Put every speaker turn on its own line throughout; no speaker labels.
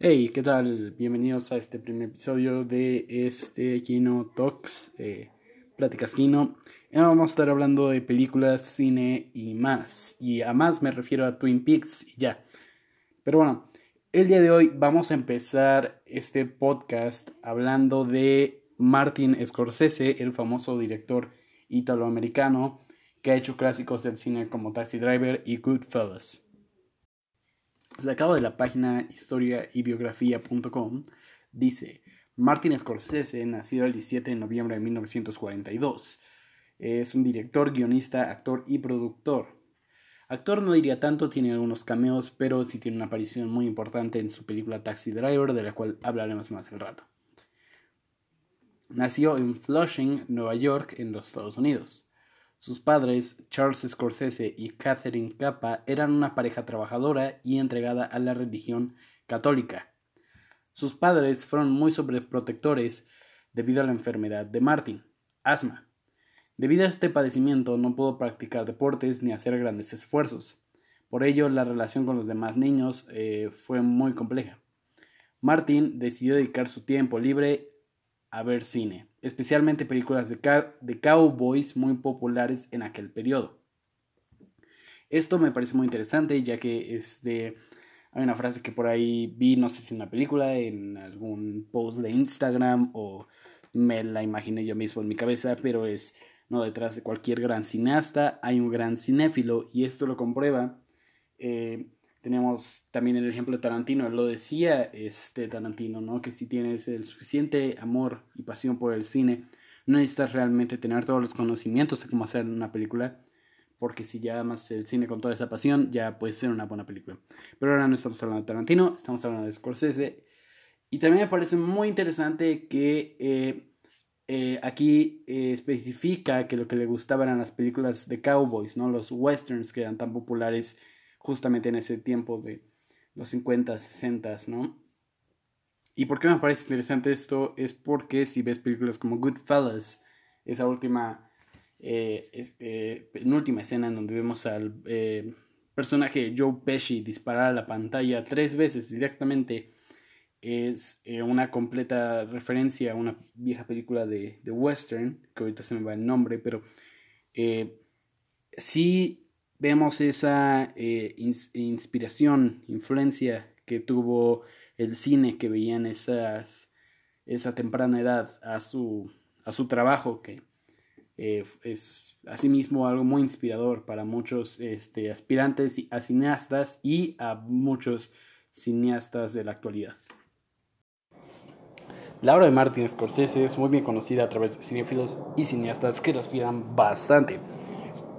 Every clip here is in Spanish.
Hey, ¿qué tal? Bienvenidos a este primer episodio de este Kino Talks, eh, Pláticas Kino. vamos a estar hablando de películas, cine y más. Y a más me refiero a Twin Peaks y ya. Pero bueno, el día de hoy vamos a empezar este podcast hablando de Martin Scorsese, el famoso director italoamericano que ha hecho clásicos del cine como Taxi Driver y Goodfellas. Sacado de la página historia y biografía.com, dice Martin Scorsese, nacido el 17 de noviembre de 1942. Es un director, guionista, actor y productor. Actor no diría tanto, tiene algunos cameos, pero sí tiene una aparición muy importante en su película Taxi Driver, de la cual hablaremos más al rato. Nació en Flushing, Nueva York, en los Estados Unidos. Sus padres, Charles Scorsese y Catherine Capa, eran una pareja trabajadora y entregada a la religión católica. Sus padres fueron muy sobreprotectores debido a la enfermedad de Martin, asma. Debido a este padecimiento no pudo practicar deportes ni hacer grandes esfuerzos. Por ello, la relación con los demás niños eh, fue muy compleja. Martin decidió dedicar su tiempo libre a ver cine, especialmente películas de, de cowboys muy populares en aquel periodo. Esto me parece muy interesante ya que este, hay una frase que por ahí vi, no sé si en una película, en algún post de Instagram o me la imaginé yo mismo en mi cabeza, pero es, no, detrás de cualquier gran cineasta hay un gran cinéfilo y esto lo comprueba eh, tenemos también el ejemplo de Tarantino, lo decía este Tarantino, ¿no? Que si tienes el suficiente amor y pasión por el cine, no necesitas realmente tener todos los conocimientos de cómo hacer una película, porque si ya amas el cine con toda esa pasión, ya puede ser una buena película. Pero ahora no estamos hablando de Tarantino, estamos hablando de Scorsese. Y también me parece muy interesante que eh, eh, aquí eh, especifica que lo que le gustaba eran las películas de cowboys, ¿no? Los westerns que eran tan populares justamente en ese tiempo de los 50, 60, ¿no? ¿Y por qué me parece interesante esto? Es porque si ves películas como Goodfellas, esa última, eh, eh, penúltima escena en donde vemos al eh, personaje Joe Pesci disparar a la pantalla tres veces directamente, es una completa referencia a una vieja película de, de, western, que ahorita se me va el nombre, pero sí vemos esa eh, inspiración, influencia que tuvo el cine que veían esas, esa temprana edad a su, a su trabajo, que eh, es asimismo algo muy inspirador para muchos este, aspirantes a cineastas y a muchos cineastas de la actualidad. La obra de Martin Scorsese es muy bien conocida a través de cinéfilos y cineastas que lo aspiran bastante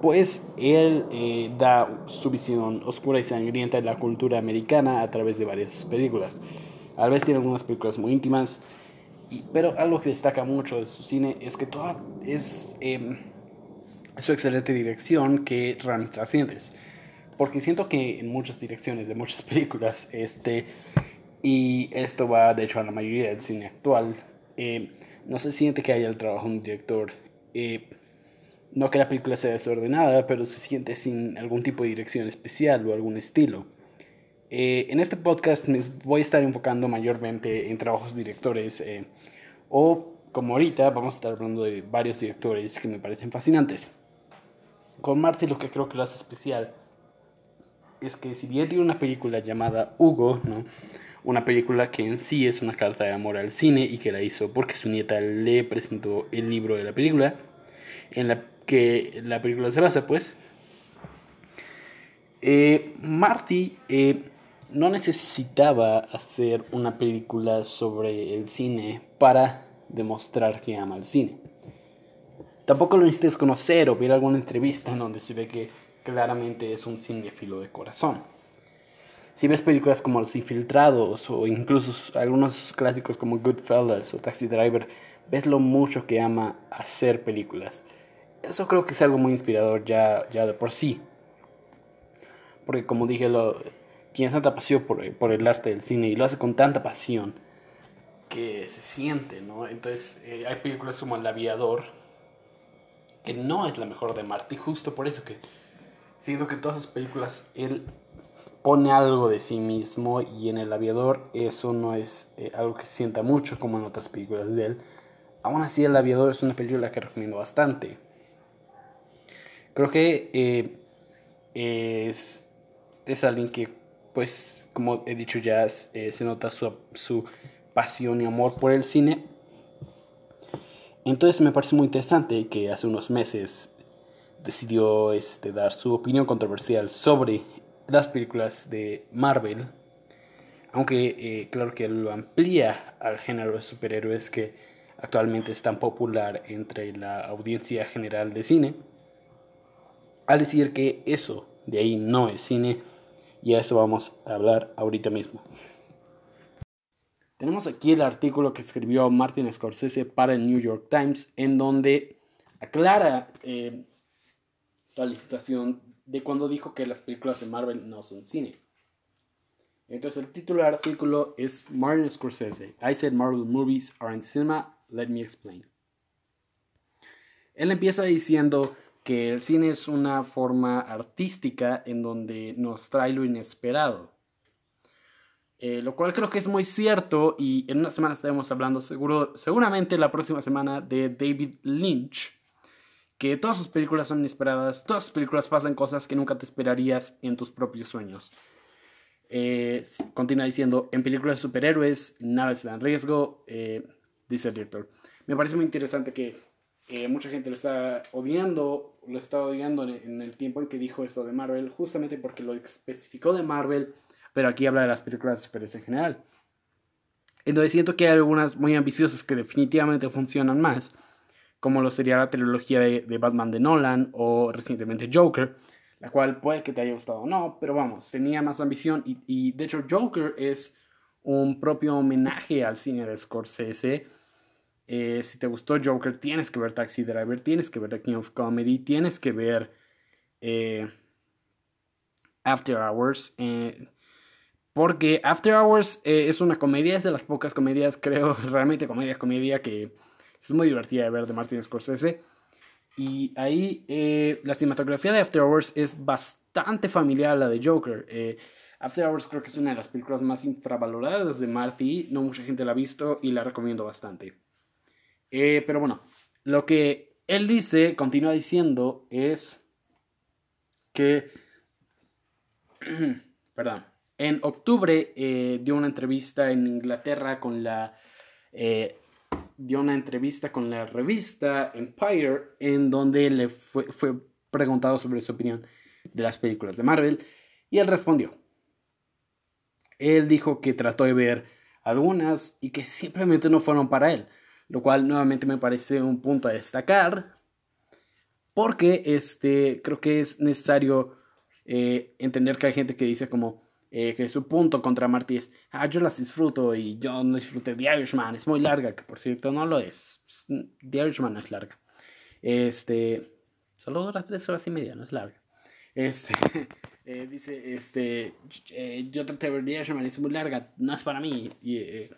pues él eh, da su visión oscura y sangrienta de la cultura americana a través de varias películas. A veces tiene algunas películas muy íntimas, pero algo que destaca mucho de su cine es que toda es em, su excelente dirección que ramificaciones. Porque siento que en muchas direcciones de muchas películas, este, y esto va de hecho a la mayoría del cine actual, eh, no se siente que haya el trabajo de un director. No que la película sea desordenada, pero se siente sin algún tipo de dirección especial o algún estilo. Eh, en este podcast me voy a estar enfocando mayormente en trabajos directores eh, o como ahorita vamos a estar hablando de varios directores que me parecen fascinantes. Con Marty lo que creo que lo hace especial es que si bien tiene una película llamada Hugo, ¿no? una película que en sí es una carta de amor al cine y que la hizo porque su nieta le presentó el libro de la película, en la que la película se basa, pues. Eh, Marty eh, no necesitaba hacer una película sobre el cine para demostrar que ama el cine. Tampoco lo necesitas conocer o ver alguna entrevista en donde se ve que claramente es un cinéfilo de corazón. Si ves películas como Los Infiltrados o incluso algunos clásicos como Goodfellas o Taxi Driver, ves lo mucho que ama hacer películas eso creo que es algo muy inspirador ya, ya de por sí. Porque como dije, lo, tiene tanta pasión por, por, el arte del cine y lo hace con tanta pasión que se siente, ¿no? Entonces eh, hay películas como El Aviador, que no es la mejor de Marty, justo por eso que siento que todas esas películas él pone algo de sí mismo y en El Aviador eso no es eh, algo que se sienta mucho como en otras películas de él. Aún así El Aviador es una película que recomiendo bastante. Creo que eh, es, alguien que, pues, como he dicho ya, eh, se nota su, su pasión y amor por el cine. Entonces me parece muy interesante que hace unos meses decidió este, dar su opinión controversial sobre las películas de Marvel, aunque eh, claro que lo amplía al género de superhéroes que actualmente es tan popular entre la audiencia general de cine, al decir que eso de ahí no es cine, y a eso vamos a hablar ahorita mismo. Tenemos aquí el artículo que escribió Martin Scorsese para el New York Times, en donde aclara eh, toda la situación de cuando dijo que las películas de Marvel no son cine. Entonces el título del artículo es Martin Scorsese. I said Marvel movies aren't cinema, let me explain. Él empieza diciendo que el cine es una forma artística en donde nos trae lo inesperado. Eh, lo cual creo que es muy cierto y en una semana estaremos hablando seguro, seguramente la próxima semana de David Lynch, que todas sus películas son inesperadas, todas sus películas pasan cosas que nunca te esperarías en tus propios sueños. Eh, continúa diciendo, en películas de superhéroes nada está en riesgo, eh, dice el director. Me parece muy interesante que mucha gente lo está odiando, lo está odiando en, el tiempo en que dijo esto de Marvel, justamente porque lo especificó de Marvel, pero aquí habla de las películas de superhéroes en general. Entonces siento que hay algunas muy ambiciosas que definitivamente funcionan más como lo sería la trilogía de, Batman de Nolan o recientemente Joker, la cual puede que te haya gustado o no, pero vamos, tenía más ambición y, de hecho Joker es un propio homenaje al cine de Scorsese. Eh, si te gustó Joker, tienes que ver Taxi Driver, tienes que ver The King of Comedy, tienes que ver eh, After Hours. Eh, porque After Hours es una comedia, es de las pocas comedias, creo, realmente comedia, comedia que es muy divertida de ver de Martin Scorsese. Y ahí la cinematografía de After Hours es bastante familiar a la de Joker. After Hours creo que es una de las películas más infravaloradas de Marty. No mucha gente la ha visto y la recomiendo bastante. Eh, pero bueno, lo que él dice, continúa diciendo, es que... perdón. En octubre dio una entrevista en Inglaterra con la dio una entrevista con la revista Empire en donde le fue, fue preguntado sobre su opinión de las películas de Marvel y él respondió. Él dijo que trató de ver algunas y que simplemente no fueron para él, lo cual nuevamente me parece un punto a destacar porque este, creo que es necesario eh, entender que hay gente que dice como eh, que su punto contra Marty es, ah, yo las disfruto y yo no disfruté The Irishman, es muy larga, que por cierto no lo es. The Irishman no es larga. Este, solo dura tres horas y media, no es larga. Este, eh, dice, este, eh, yo traté de ver The Irishman, es muy larga, no es para mí. Y,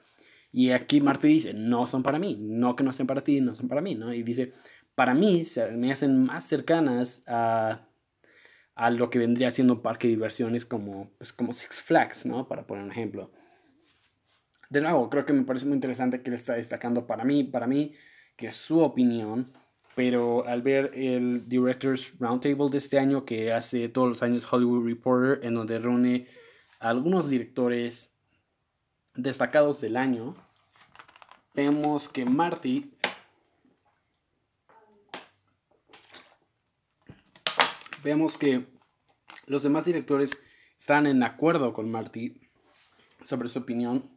y aquí Marty dice, no son para mí, no que no sean para ti, no son para mí, ¿no? Y dice, para mí se me hacen más cercanas a a lo que vendría siendo un parque de diversiones como, pues, como Six Flags, ¿no? Para poner un ejemplo. De nuevo, creo que me parece muy interesante que él está destacando para mí, para mí, que es su opinión, pero al ver el Directors Roundtable de este año, que hace todos los años Hollywood Reporter, en donde reúne a algunos directores destacados del año, vemos que Marty vemos que los demás directores están en acuerdo con Marty sobre su opinión.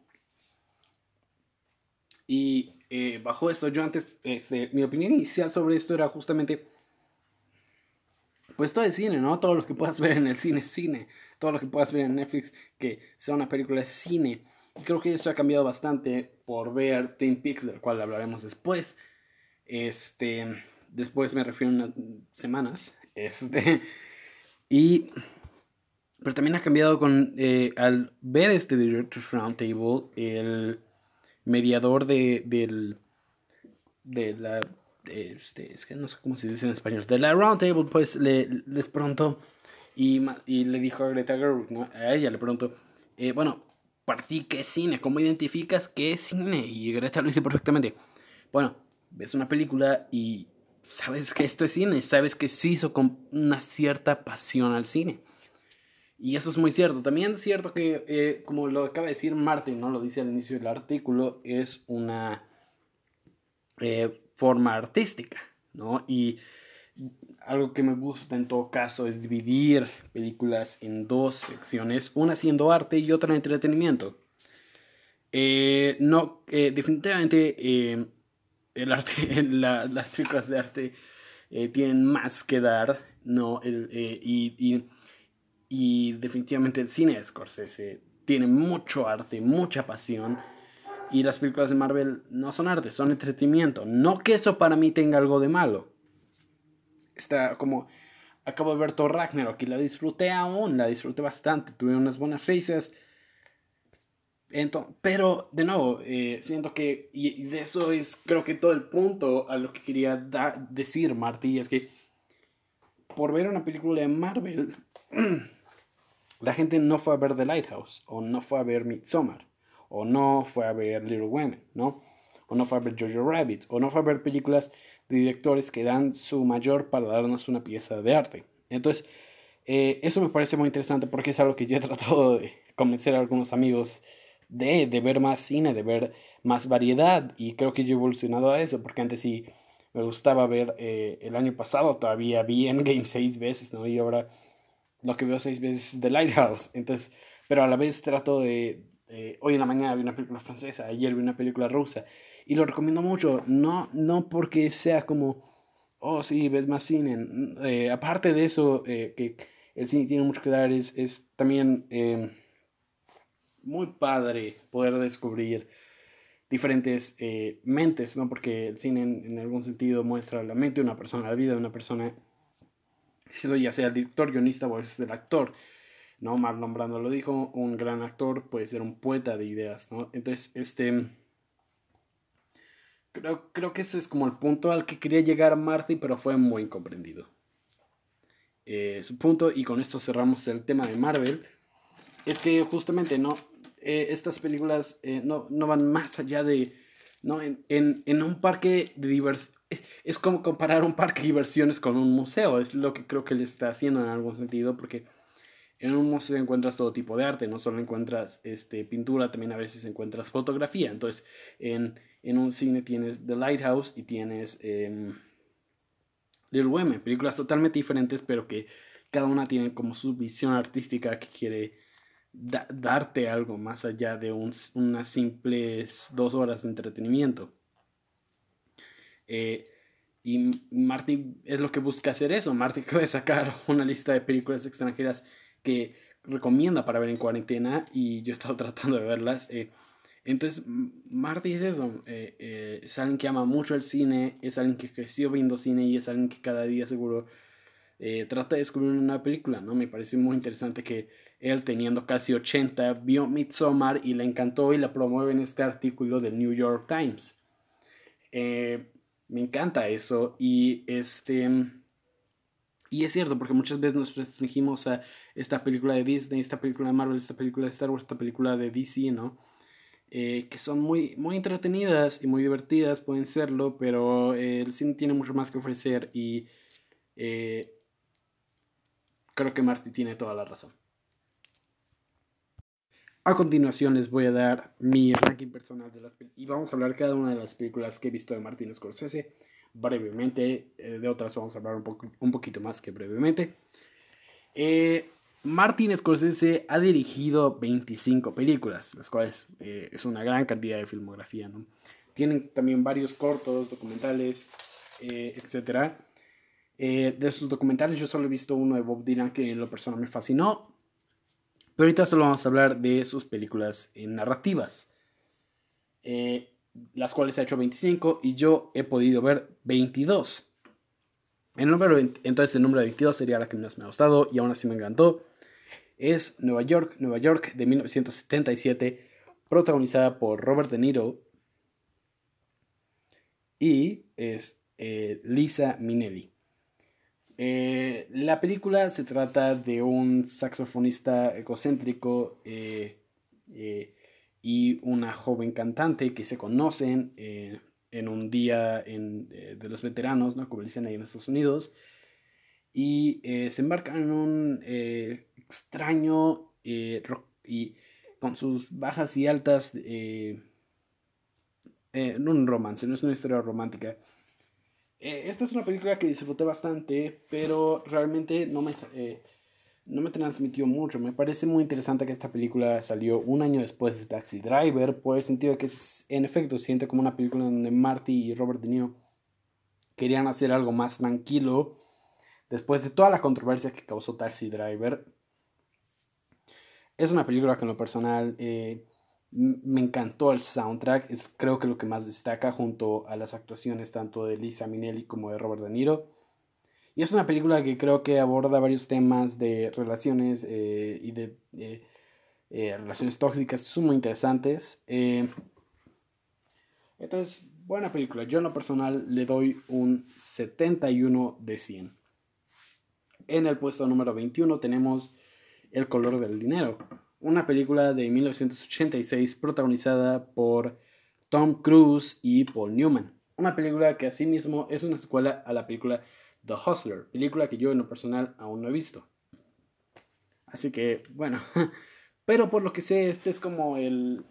Y eh, bajo esto, yo antes, este, mi opinión inicial sobre esto era justamente, pues todo es cine, ¿no? Todo lo que puedas ver en el cine es cine. Todo lo que puedas ver en Netflix que sea una película es cine. Creo que eso ha cambiado bastante por ver Twin Peaks, del cual hablaremos después. Este, después me refiero a unas semanas. Este, y, pero también ha cambiado con, eh, al ver este Directors Roundtable, el mediador de, del, de la, este, es que no sé cómo se dice en español, de la Roundtable, pues le, les preguntó, Y, y le dijo a Greta Gerwig, ¿no? A ella le preguntó, eh, bueno, ¿para ti qué es cine? ¿Cómo identificas qué es cine? Y Greta lo dice perfectamente. Bueno, ves una película y sabes que esto es cine, sabes que se hizo con una cierta pasión al cine. Y eso es muy cierto. También es cierto que, eh, como lo acaba de decir Martin, ¿no? Lo dice al inicio del artículo, es una eh, forma artística, ¿no? Y algo que me gusta en todo caso es dividir películas en dos secciones, una siendo arte y otra entretenimiento. Eh, no, definitivamente el arte, las películas de arte tienen más que dar, ¿no? Y, y y definitivamente el cine de Scorsese tiene mucho arte, mucha pasión. Y las películas de Marvel no son arte, son entretenimiento. No que eso para mí tenga algo de malo. Está como. Acabo de ver Thor Ragnarok y la disfruté aún, la disfruté bastante. Tuve unas buenas risas. Entonces, pero, de nuevo, eh, siento que. Y, de eso es, creo que todo el punto a lo que quería decir, Marty, es que. Por ver una película de Marvel. La gente no fue a ver The Lighthouse, o no fue a ver Midsommar, o no fue a ver Little Women, ¿no? O no fue a ver Jojo Rabbit, o no fue a ver películas directores que dan su mayor para darnos una pieza de arte. Entonces, eh, eso me parece muy interesante porque es algo que yo he tratado de convencer a algunos amigos de, de ver más cine, de ver más variedad, y creo que yo he evolucionado a eso, porque antes sí me gustaba ver eh, el año pasado, todavía vi Endgame seis veces, ¿no? Y ahora lo que veo seis veces The Lighthouse. Entonces, pero a la vez trato de... hoy en la mañana vi una película francesa, ayer vi una película rusa. Y lo recomiendo mucho, no, no porque sea como, oh sí, ves más cine. Eh, aparte de eso, eh, que el cine tiene mucho que dar, es, es también eh, muy padre poder descubrir diferentes mentes, ¿no? Porque el cine en, en, algún sentido muestra la mente de una persona, la vida de una persona siendo ya sea el director, guionista o es el actor. ¿no? Marlon Brando lo dijo, un gran actor puede ser un poeta de ideas, ¿no? Entonces, este... Creo, creo que ese es como el punto al que quería llegar Marty, pero fue muy incomprendido. Eh, su punto, y con esto cerramos el tema de Marvel, es que justamente no eh, estas películas eh, no, no, van más allá de... ¿no? En, en, en un parque de diversión es como comparar un parque de diversiones con un museo, es lo que creo que le está haciendo en algún sentido, porque en un museo encuentras todo tipo de arte, no solo encuentras este, pintura, también a veces encuentras fotografía. Entonces, en, en un cine tienes The Lighthouse y tienes eh, Little Women, películas totalmente diferentes, pero que cada una tiene como su visión artística que quiere darte algo más allá de un, unas simples dos horas de entretenimiento. Eh, y Marty es lo que busca hacer eso. Marty puede sacar una lista de películas extranjeras que recomienda para ver en cuarentena y yo he estado tratando de verlas. Eh, entonces, Marty es eso. Eh, es alguien que ama mucho el cine, es alguien que creció viendo cine y es alguien que cada día seguro trata de descubrir una película. ¿no? Me parece muy interesante que él, teniendo casi 80, vio Midsommar y le encantó y la promueve en este artículo del New York Times. Eh, me encanta eso y este y es cierto porque muchas veces nos restringimos a esta película de Disney, esta película de Marvel, esta película de Star Wars, esta película de DC, ¿no? Eh, que son muy, muy entretenidas y muy divertidas, pueden serlo, pero eh, el cine tiene mucho más que ofrecer y eh, creo que Marty tiene toda la razón. A continuación les voy a dar mi ranking personal de las películas y vamos a hablar cada una de las películas que he visto de Martin Scorsese brevemente, eh, de otras vamos a hablar un, poco, un poquito más que brevemente. Eh, Martin Scorsese ha dirigido 25 películas, las cuales eh, es una gran cantidad de filmografía. Tienen también varios cortos, documentales, etc. de sus documentales yo solo he visto uno de Bob Dylan que en lo personal me fascinó pero ahorita solo vamos a hablar de sus películas narrativas, eh, las cuales ha hecho 25 y yo he podido ver 22. El número, entonces el número 22 sería la que menos me ha gustado y aún así me encantó. Es Nueva York, Nueva York de 1977, protagonizada por Robert De Niro y es eh, Lisa Minnelli. Eh, la película se trata de un saxofonista egocéntrico eh, y una joven cantante que se conocen en un día de los veteranos, ¿no? como dicen ahí en Estados Unidos, y se embarcan en un extraño y con sus bajas y altas, en un romance, no es una historia romántica eh, esta es una película que disfruté bastante, pero realmente no me, eh, no me transmitió mucho. Me parece muy interesante que esta película salió un año después de Taxi Driver, por el sentido de que en efecto siente como una película donde Marty y Robert De Niro querían hacer algo más tranquilo después de toda la controversia que causó Taxi Driver. Es una película que en lo personal eh, me encantó el soundtrack, es creo que lo que más destaca junto a las actuaciones tanto de Lisa Minnelli como de Robert De Niro. Y es una película que creo que aborda varios temas de relaciones eh, y de eh, relaciones tóxicas, muy interesantes. Entonces, buena película. Yo en lo personal le doy un 71 de 100. En el puesto número 21 tenemos El color del dinero una película de 1986 protagonizada por Tom Cruise y Paul Newman. Una película que asimismo es una escuela a la película The Hustler, película que yo en lo personal aún no he visto. Así que, bueno, pero por lo que sé, este es como el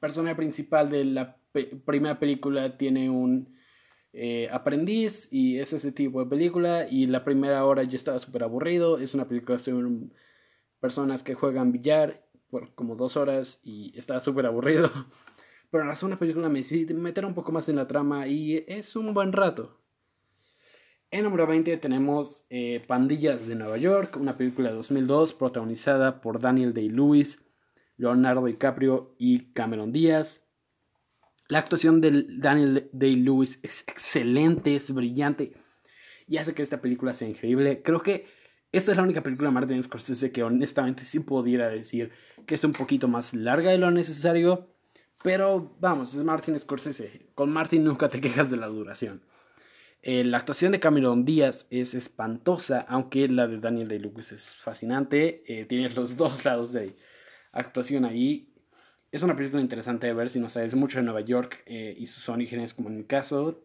personaje principal de la primera película, tiene un eh, aprendiz y es ese tipo de película y la primera hora yo estaba súper aburrido, es una película sobre un personas que juegan billar por como dos horas y estaba súper aburrido. Pero la segunda película me decidí meter un poco más en la trama y es un buen rato. En número 20 tenemos eh, Pandillas de Nueva York, una película de 2002 protagonizada por Daniel Day-Lewis, Leonardo DiCaprio y Cameron Díaz. La actuación de Daniel Day-Lewis es excelente, es brillante y hace que esta película sea increíble. Creo que esta es la única película de Martin Scorsese que honestamente sí pudiera decir que es un poquito más larga de lo necesario. Pero vamos, es Martin Scorsese. Con Martin nunca te quejas de la duración. Eh, la actuación de Cameron Díaz es espantosa, aunque la de Daniel Day-Lewis es fascinante. Eh, tiene los dos lados de actuación ahí. Es una película interesante de ver si no sabes mucho de Nueva York eh, y sus orígenes, como en mi caso.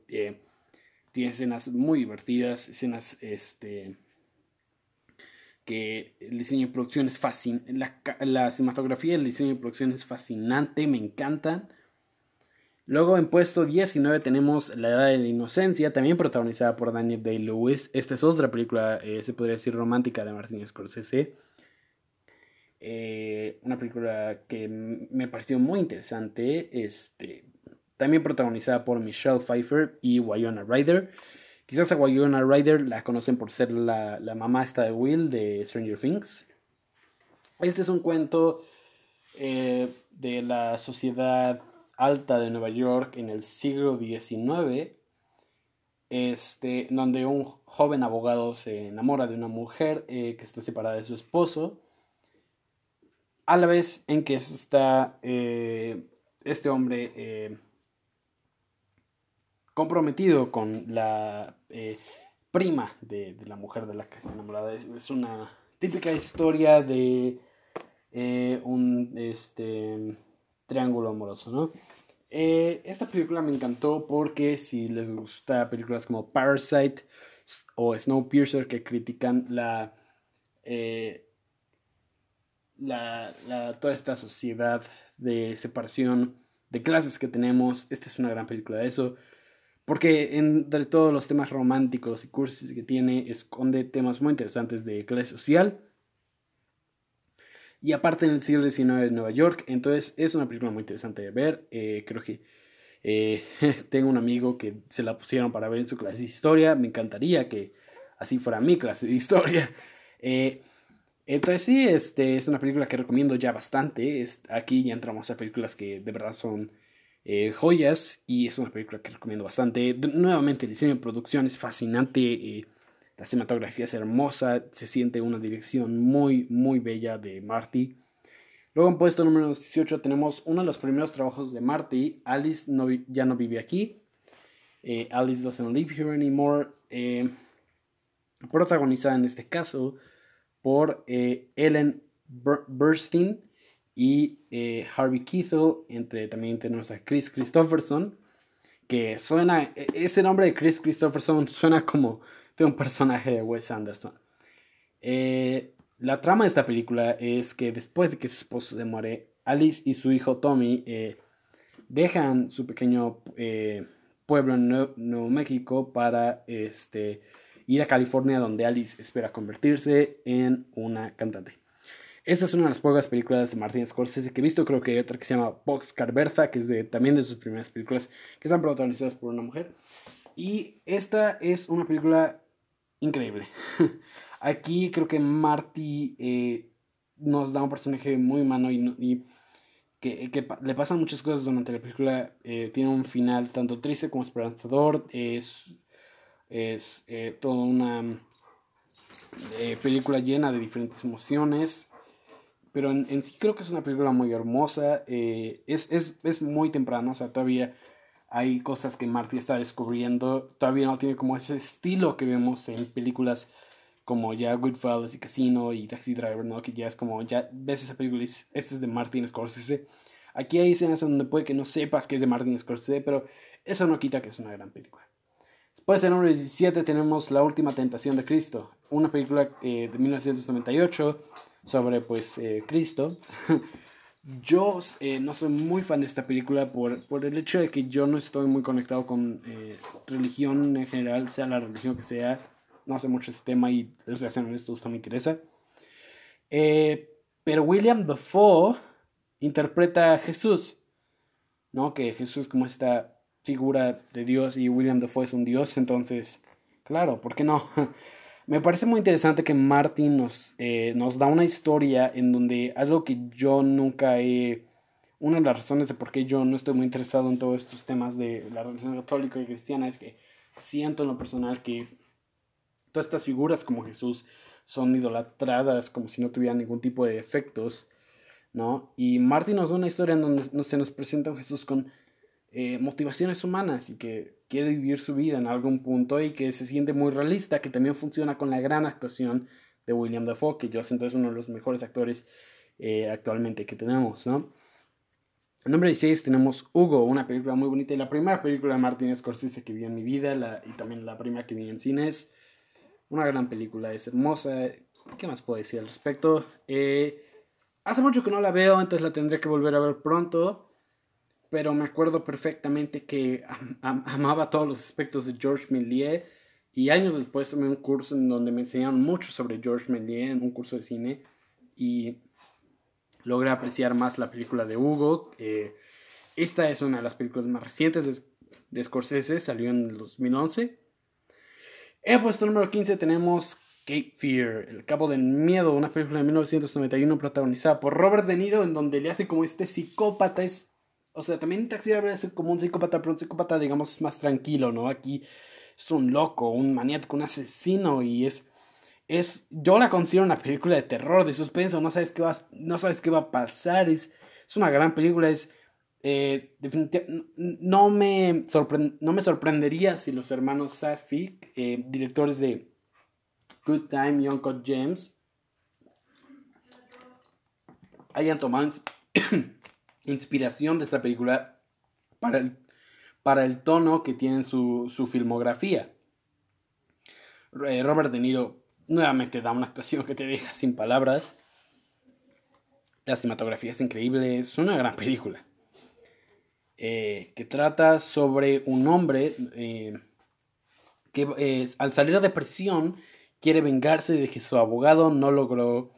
tiene escenas muy divertidas, escenas este, que el diseño de producción es fascinante, la, cinematografía y el diseño de producción es fascinante, me encantan. Luego en puesto 19 tenemos La Edad de la Inocencia, también protagonizada por Daniel Day-Lewis. Esta es otra película, eh, se podría decir romántica de Martin Scorsese. Eh, una película que me pareció muy interesante, este, también protagonizada por Michelle Pfeiffer y Wyona Ryder. Quizás a Wayona Ryder la conocen por ser la, mamá esta de Will de Stranger Things. Este es un cuento eh, de la sociedad alta de Nueva York en el siglo XIX, este, donde un joven abogado se enamora de una mujer eh, que está separada de su esposo, a la vez en que está eh, este hombre comprometido con la eh, prima de, la mujer de la que está enamorada. Es, una típica historia de eh, un este, triángulo amoroso, ¿no? Eh, esta película me encantó porque si les gusta películas como Parasite o Snowpiercer que critican la, la, toda esta sociedad de separación de clases que tenemos, esta es una gran película de eso. Porque entre todos los temas románticos y cursis que tiene, esconde temas muy interesantes de clase social. Y aparte en el siglo XIX de Nueva York, entonces es una película muy interesante de ver. Eh, creo que eh, tengo un amigo que se la pusieron para ver en su clase de historia. Me encantaría que así fuera mi clase de historia. Eh, entonces sí, este, es una película que recomiendo ya bastante. aquí ya entramos a películas que de verdad son eh, joyas y es una película que recomiendo bastante. nuevamente, el diseño de producción es fascinante, eh, la cinematografía es hermosa, se siente una dirección muy, muy bella de Marty. Luego en puesto número 18 tenemos uno de los primeros trabajos de Marty, Alice ya no vive aquí, eh, Alice doesn't live here anymore. protagonizada en este caso por Ellen Burstyn y eh, Harvey Keitel, entre también tenemos a Chris Christopherson, que suena, e, ese nombre de Chris Christopherson suena como de un personaje de Wes Anderson. Eh, la trama de esta película es que después de que su esposo se muere, Alice y su hijo Tommy eh, dejan su pequeño pueblo en Nuevo, México para este, ir a California donde Alice espera convertirse en una cantante. Esta es una de las pocas películas de Martin Scorsese que he visto. Creo que hay otra que se llama Boxcar Bertha, que es de, también de sus primeras películas que están protagonizadas por una mujer. Y esta es una película increíble. Aquí creo que Marty eh, nos da un personaje muy humano y, que, le pasan muchas cosas durante la película. Eh, tiene un final tanto triste como esperanzador. Es, es eh, toda una película llena de diferentes emociones. Pero en, sí creo que es una película muy hermosa. Eh, es, es, es, muy temprano, o sea, todavía hay cosas que Marty está descubriendo. Todavía no tiene como ese estilo que vemos en películas como ya Goodfellas y Casino y Taxi Driver, ¿no? Que ya es como, ya ves esa película y dices, este es de Martin Scorsese. Aquí hay escenas donde puede que no sepas que es de Martin Scorsese, pero eso no quita que es una gran película. Después, en número 17, tenemos La Última Tentación de Cristo, una película eh, de 1998 sobre pues eh, Cristo. yo eh, no soy muy fan de esta película por, por, el hecho de que yo no estoy muy conectado con eh, religión en general, sea la religión que sea. No sé mucho ese tema y desgraciadamente esto me interesa. pero William Dafoe interpreta a Jesús, ¿no? Que Jesús como esta figura de Dios y William Dafoe es un Dios, entonces, claro, ¿por qué no? Me parece muy interesante que Martin nos, eh, nos da una historia en donde algo que yo nunca he... Una de las razones de por qué yo no estoy muy interesado en todos estos temas de la religión católica y cristiana es que siento en lo personal que todas estas figuras como Jesús son idolatradas como si no tuvieran ningún tipo de efectos, ¿no? Y Martin nos da una historia en donde se nos presenta un Jesús con eh, motivaciones humanas y que quiere vivir su vida en algún punto y que se siente muy realista, que también funciona con la gran actuación de William Dafoe, que yo siento es uno de los mejores actores eh, actualmente que tenemos, ¿no? En número 16 tenemos Hugo, una película muy bonita y la primera película de Martin Scorsese que vi en mi vida y también la primera que vi en cines. Una gran película, es hermosa. ¿Qué más puedo decir al respecto? Eh, hace mucho que no la veo, entonces la tendré que volver a ver pronto pero me acuerdo perfectamente que amaba todos los aspectos de Georges Méliès y años después tomé un curso en donde me enseñaron mucho sobre Georges Méliès, en un curso de cine, y logré apreciar más la película de Hugo. esta es una de las películas más recientes de, de Scorsese, salió en el 2011. En puesto número 15 tenemos Cape Fear, El Cabo del Miedo, una película de 1991 protagonizada por Robert De Niro, en donde le hace como este psicópata, es o sea, también Taxi Driver es como un psicópata, pero un psicópata, digamos, más tranquilo, ¿no? Aquí es un loco, un maniático, un asesino y es... es yo la considero una película de terror, de suspenso, no sabes qué va, no sabes qué va a pasar, es, es una gran película, es... Eh, no me, no me sorprendería si los hermanos Safik, eh, directores de Good Time Young Uncut James, hayan tomado inspiración de esta película para el, para el tono que tiene su, su filmografía. Eh, Robert De Niro nuevamente da una actuación que te deja sin palabras. La cinematografía es increíble, es una gran película. Eh, que trata sobre un hombre eh, que al salir de prisión quiere vengarse de que su abogado no logró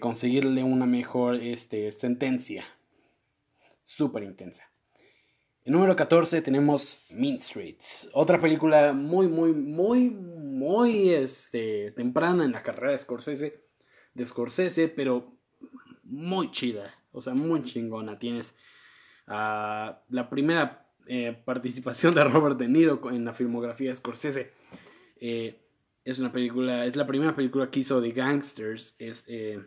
conseguirle una mejor este, sentencia súper intensa. En número 14 tenemos Mean Streets, otra película muy, muy, muy, muy este, temprana en la carrera de Scorsese, de Scorsese, pero muy chida, o sea, muy chingona. Tienes la primera eh, participación de Robert De Niro en la filmografía de Scorsese. Eh, es una película, es la primera película que hizo de gangsters. Es, eh,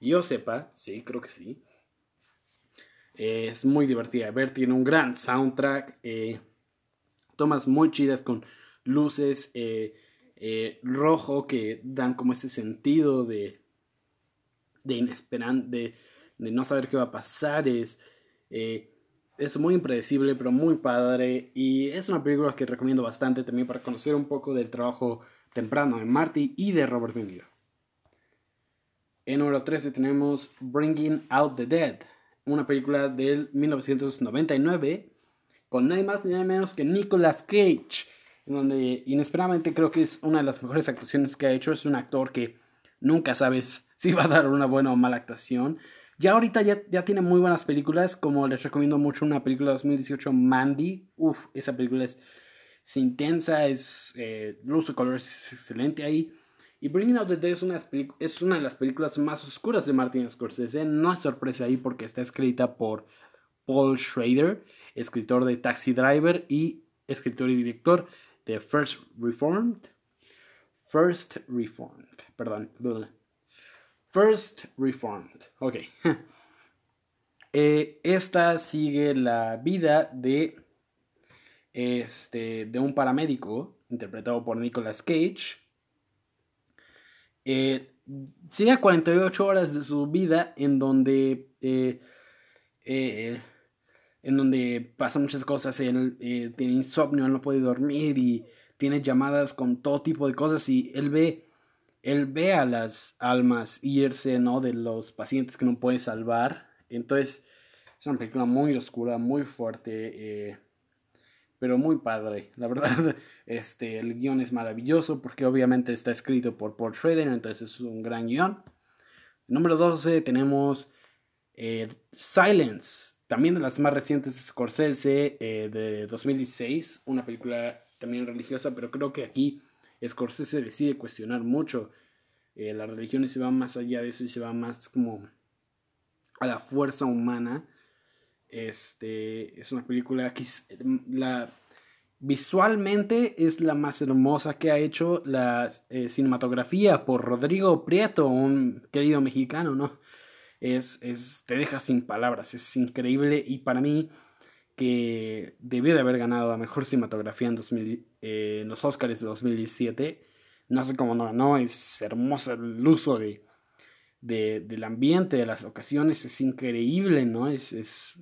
yo sepa, sí, creo que sí es muy divertida ver, tiene un gran soundtrack, eh, tomas muy chidas con luces, eh, eh, rojo que dan como ese sentido de, de inesperan de, de, no saber qué va a pasar. Es, eh, es muy impredecible, pero muy padre. Y es una película que recomiendo bastante también para conocer un poco del trabajo temprano de Marty y de Robert De Niro. En número 13 tenemos Bringing Out the Dead, una película del 1999 con nadie más ni nada menos que Nicolas Cage, en donde inesperadamente creo que es una de las mejores actuaciones que ha hecho. Es un actor que nunca sabes si va a dar una buena o mala actuación. Ya ahorita ya, ya tiene muy buenas películas, como les recomiendo mucho una película de 2018, Mandy. Uf, esa película es, intensa, es, eh, uso de color es excelente ahí. Y Bringing Out the Dead es una, de las películas más oscuras de Martin Scorsese. No es sorpresa ahí porque está escrita por Paul Schrader, escritor de Taxi Driver y escritor y director de First Reformed. First Reformed, perdón. First Reformed. Ok. Eh, esta sigue la vida de, este, de un paramédico interpretado por Nicolas Cage. Eh, sigue 48 horas de su vida en donde, eh, en donde pasan muchas cosas. Él tiene insomnio, no puede dormir y tiene llamadas con todo tipo de cosas y él ve él ve a las almas irse, ¿no? De los pacientes que no puede salvar. Entonces, es una película muy oscura, muy fuerte, eh, pero muy padre. La verdad, este, el guion es maravilloso porque obviamente está escrito por Paul Schrader, entonces es un gran guion. Número 12 tenemos eh, Silence, también de las más recientes Scorsese, eh, de 2016, una película también religiosa, pero creo que aquí Scorsese decide cuestionar mucho eh, las religiones, se va más allá de eso y se va más como a la fuerza humana. Este es una película que visualmente es la más hermosa que ha hecho la eh, cinematografía por Rodrigo Prieto, un querido mexicano, ¿no? Es, es, te deja sin palabras, es increíble y para mí que debió de haber ganado la mejor cinematografía en, eh, los Oscars de 2017. No sé cómo no ganó, es hermoso el uso de, del ambiente, de las locaciones, es increíble, ¿no? Es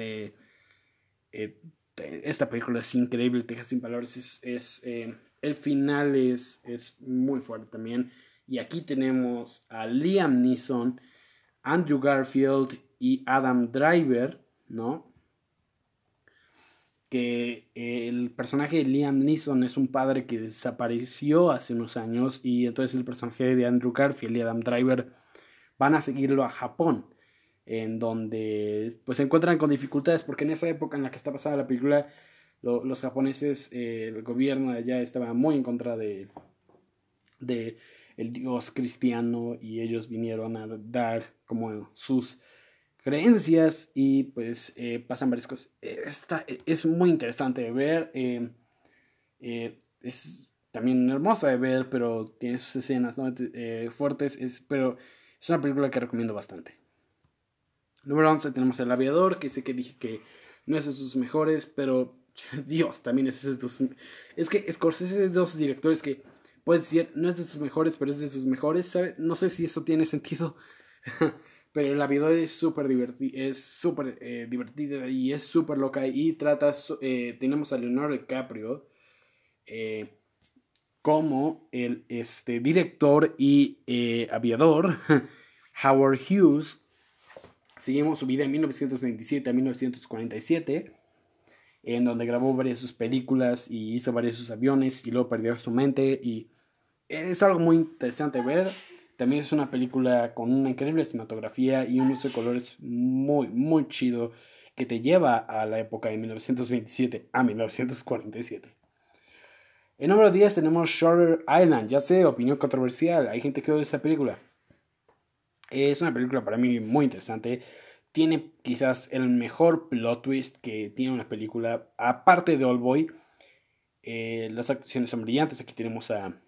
eh, esta película es increíble, te deja sin palabras, es eh, el final es, es muy fuerte también. Y aquí tenemos a Liam Neeson, Andrew Garfield y Adam Driver, ¿no? que el personaje de Liam Neeson es un padre que desapareció hace unos años y entonces el personaje de Andrew Garfield y Adam Driver van a seguirlo a Japón en donde pues se encuentran con dificultades porque en esa época en la que está pasada la película los japoneses eh, el gobierno de allá estaba muy en contra de de el dios cristiano y ellos vinieron a dar como sus creencias y pues eh, pasan varias cosas. Esta es muy interesante de ver, eh, eh, es también hermosa de ver, pero tiene sus escenas ¿no? fuertes, es, pero es una película que recomiendo bastante. Número 11 tenemos El Aviador, que sé que dije que no es de sus mejores, pero Dios, también es de sus... Es que Scorsese es de dos directores que puedes decir, no es de sus mejores, pero es de sus mejores, ¿sabes? No sé si eso tiene sentido. Pero el aviador es súper divertido, eh, divertida y es súper loca. Y trata, eh, tenemos a Leonardo DiCaprio eh, como el este, director y aviador, Howard Hughes. Seguimos su vida en 1927 a 1947, en donde grabó varias de sus películas y hizo varios de sus aviones y luego perdió su mente. Y es algo muy interesante ver. También es una película con una increíble cinematografía y un uso de colores muy, muy chido que te lleva a la época de 1927 a 1947. En número 10 tenemos Shutter Island. Ya sé, opinión controversial. Hay gente que odia esta película. Es una película para mí muy interesante. Tiene quizás el mejor plot twist que tiene una película. Aparte de All Boy. Eh, las actuaciones son brillantes. Aquí tenemos a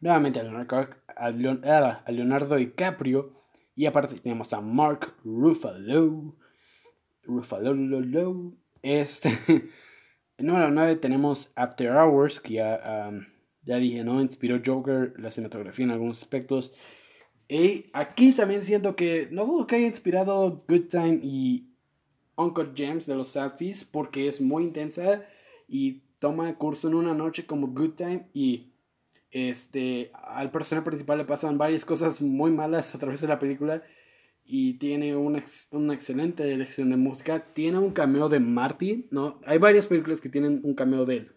nuevamente a Leonardo, a Leonardo DiCaprio y aparte tenemos a Mark Ruffalo. Ruffalo, este. En número 9 tenemos After Hours, que ya ya dije, ¿no? Inspiró Joker, la cinematografía en algunos aspectos. Y aquí también siento que no dudo que haya inspirado Good Time y Uncle James de los Selfies porque es muy intensa y toma curso en una noche como Good Time y este al personaje principal le pasan varias cosas muy malas a través de la película y tiene una, una excelente elección de música. Tiene un cameo de Marty, ¿no? Hay varias películas que tienen un cameo de él,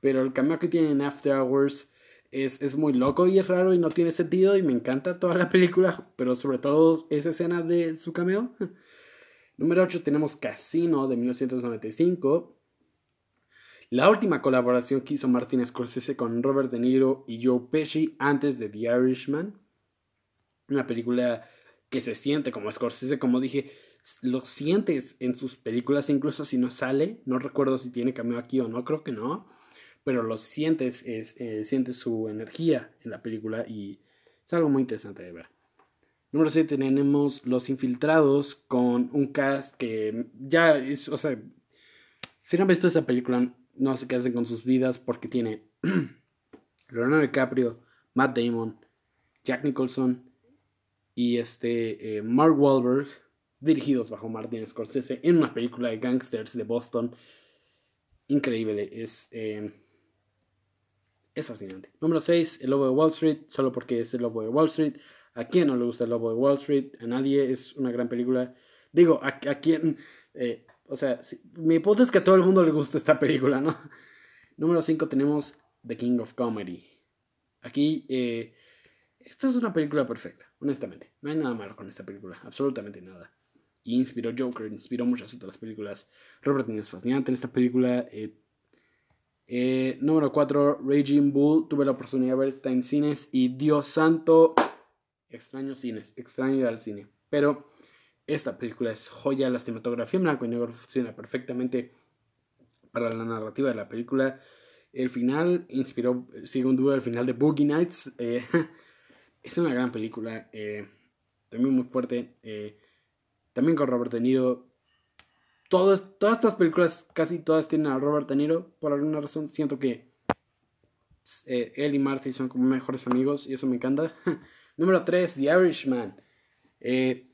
pero el cameo que tiene en After Hours es, es, muy loco y es raro y no tiene sentido y me encanta toda la película, pero sobre todo esa escena de su cameo. Número 8 tenemos Casino de 1995. La última colaboración que hizo Martin Scorsese con Robert De Niro y Joe Pesci antes de The Irishman. Una película que se siente como Scorsese, como dije, lo sientes en sus películas, incluso si no sale. No recuerdo si tiene cameo aquí o no, creo que no. Pero lo sientes, es, eh, sientes su energía en la película y es algo muy interesante de ver. Número 7 tenemos Los Infiltrados con un cast que ya es, o sea, si no han visto esa película, no sé qué hacen con sus vidas porque tiene Leonardo DiCaprio, Matt Damon, Jack Nicholson y este eh, Mark Wahlberg, dirigidos bajo Martin Scorsese en una película de gangsters de Boston. Increíble, es, eh, es fascinante. Número 6, El Lobo de Wall Street, solo porque es El Lobo de Wall Street. ¿A quién no le gusta el Lobo de Wall Street? A nadie, es una gran película. Digo, ¿a, quién? Eh, o sea, mi hipótesis es que a todo el mundo le gusta esta película, ¿no? Número 5 tenemos The King of Comedy. Aquí, eh, esta es una película perfecta, honestamente. No hay nada malo con esta película, absolutamente nada. Y inspiró Joker, inspiró muchas otras películas. Robert Niro es fascinante en esta película. Eh, eh, número 4, Raging Bull. Tuve la oportunidad de ver esta en cines y Dios santo, extraño cines, extraño ir al cine. Pero esta película es joya, la cinematografía en blanco y negro funciona perfectamente para la narrativa de la película. El final inspiró, sin duda, el final de Boogie Nights. Eh, es una gran película, eh, también muy fuerte. Eh, también con Robert De Niro. Todas estas películas, casi todas tienen a Robert De Niro. Por alguna razón, siento que él y Marty son como mejores amigos y eso me encanta. Número 3, The Irishman. Eh,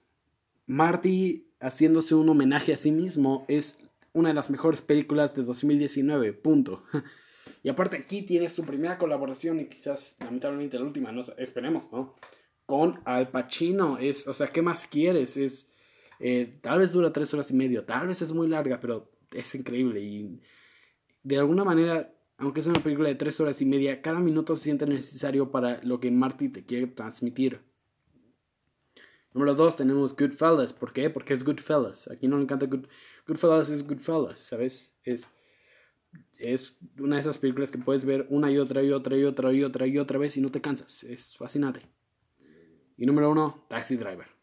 Marty haciéndose un homenaje a sí mismo es una de las mejores películas de 2019, punto. Y aparte aquí tiene su primera colaboración y quizás lamentablemente la última, no esperemos, ¿no? Con Al Pacino, es, o sea, ¿qué más quieres? Es, eh, tal vez dura tres horas y medio, tal vez es muy larga, pero es increíble y de alguna manera, aunque es una película de tres horas y media, cada minuto se siente necesario para lo que Marty te quiere transmitir. Número 2 tenemos Goodfellas. ¿Por qué? Porque es Goodfellas. Aquí no me encanta Good, Goodfellas, es Goodfellas, ¿sabes? Es, es una de esas películas que puedes ver una y otra y otra y otra y otra y otra vez y no te cansas. Es fascinante. Y número 1, Taxi Driver.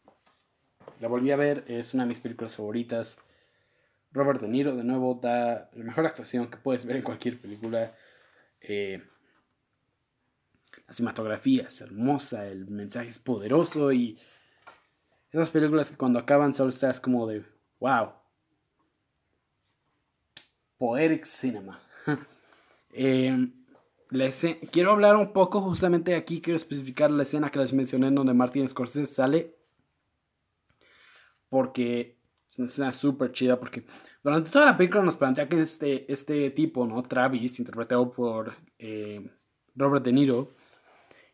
La volví a ver, es una de mis películas favoritas. Robert De Niro, de nuevo, da la mejor actuación que puedes ver en cualquier película. Eh, la cinematografía es hermosa, el mensaje es poderoso y esas películas que cuando acaban solo estás como de, wow. Poetic Cinema. eh, quiero hablar un poco justamente aquí, quiero especificar la escena que les mencioné en donde Martin Scorsese sale. Porque es una escena súper chida, porque durante toda la película nos plantea que este, este tipo, ¿no? Travis, interpretado por eh, Robert De Niro,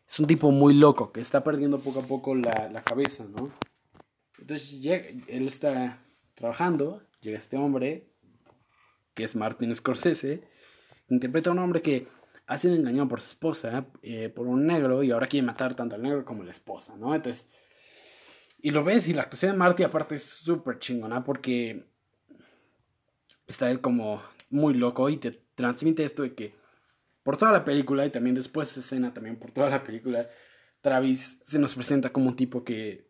es un tipo muy loco, que está perdiendo poco a poco la, la cabeza, ¿no? Entonces llega, él está trabajando, llega este hombre, que es Martin Scorsese, interpreta a un hombre que ha sido engañado por su esposa, eh, por un negro, y ahora quiere matar tanto al negro como a la esposa, ¿no? Entonces, y lo ves, y la actuación de Marty aparte es súper chingona, porque está él como muy loco y te transmite esto de que por toda la película, y también después de esa escena, también por toda la película, Travis se nos presenta como un tipo que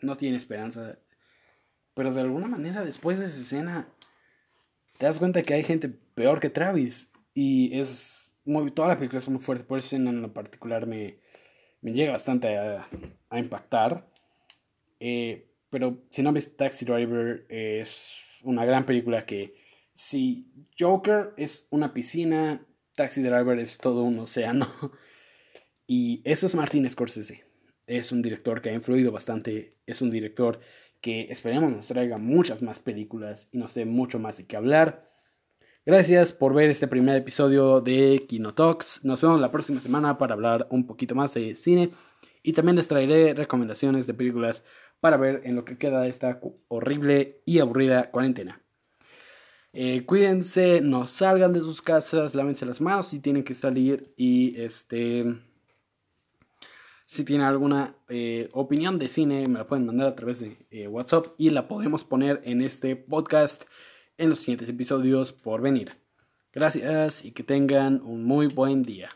no tiene esperanza. Pero de alguna manera, después de esa escena, te das cuenta que hay gente peor que Travis. Y es muy. Toda la película es muy fuerte. Por escena en lo particular me, me llega bastante a impactar. Eh, pero si no ves Taxi Driver, es una gran película que. Si Joker es una piscina, Taxi Driver es todo un océano. Y eso es Martin Scorsese. Es un director que ha influido bastante. Es un director que esperemos nos traiga muchas más películas y nos dé mucho más de qué hablar. Gracias por ver este primer episodio de Kino. Nos vemos la próxima semana para hablar un poquito más de cine y también les traeré recomendaciones de películas para ver en lo que queda esta horrible y aburrida cuarentena. Eh, cuídense, no salgan de sus casas, lávense las manos si tienen que salir y este si tienen alguna eh, opinión de cine me la pueden mandar a través de eh, WhatsApp y la podemos poner en este podcast en los siguientes episodios por venir. Gracias y que tengan un muy buen día.